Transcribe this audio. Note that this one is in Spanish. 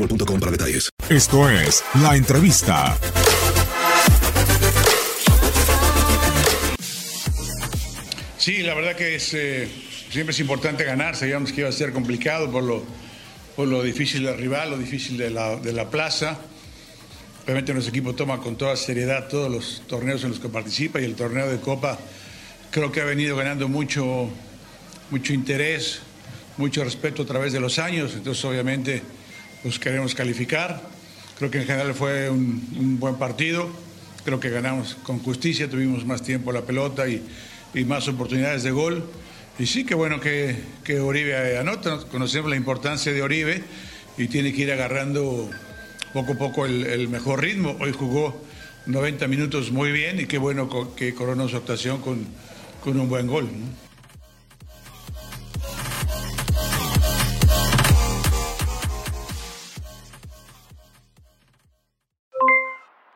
boostmobile.com para detalles. Esto es La Entrevista. Sí, la verdad que es, eh, siempre es importante ganar. Sabíamos que iba a ser complicado por lo, por lo difícil del rival, lo difícil de la, de la plaza. Obviamente nuestro equipo toma con toda seriedad todos los torneos en los que participa y el torneo de Copa creo que ha venido ganando mucho, mucho interés, mucho respeto a través de los años. Entonces obviamente pues queremos calificar. Creo que en general fue un, buen partido. Creo que ganamos con justicia, tuvimos más tiempo la pelota y, más oportunidades de gol. Y sí, que bueno que, que Oribe anota. Conocemos la importancia de Oribe y tiene que ir agarrando poco a poco el, mejor ritmo. Hoy jugó 90 minutos muy bien y qué bueno que coronó su actuación con, un buen gol.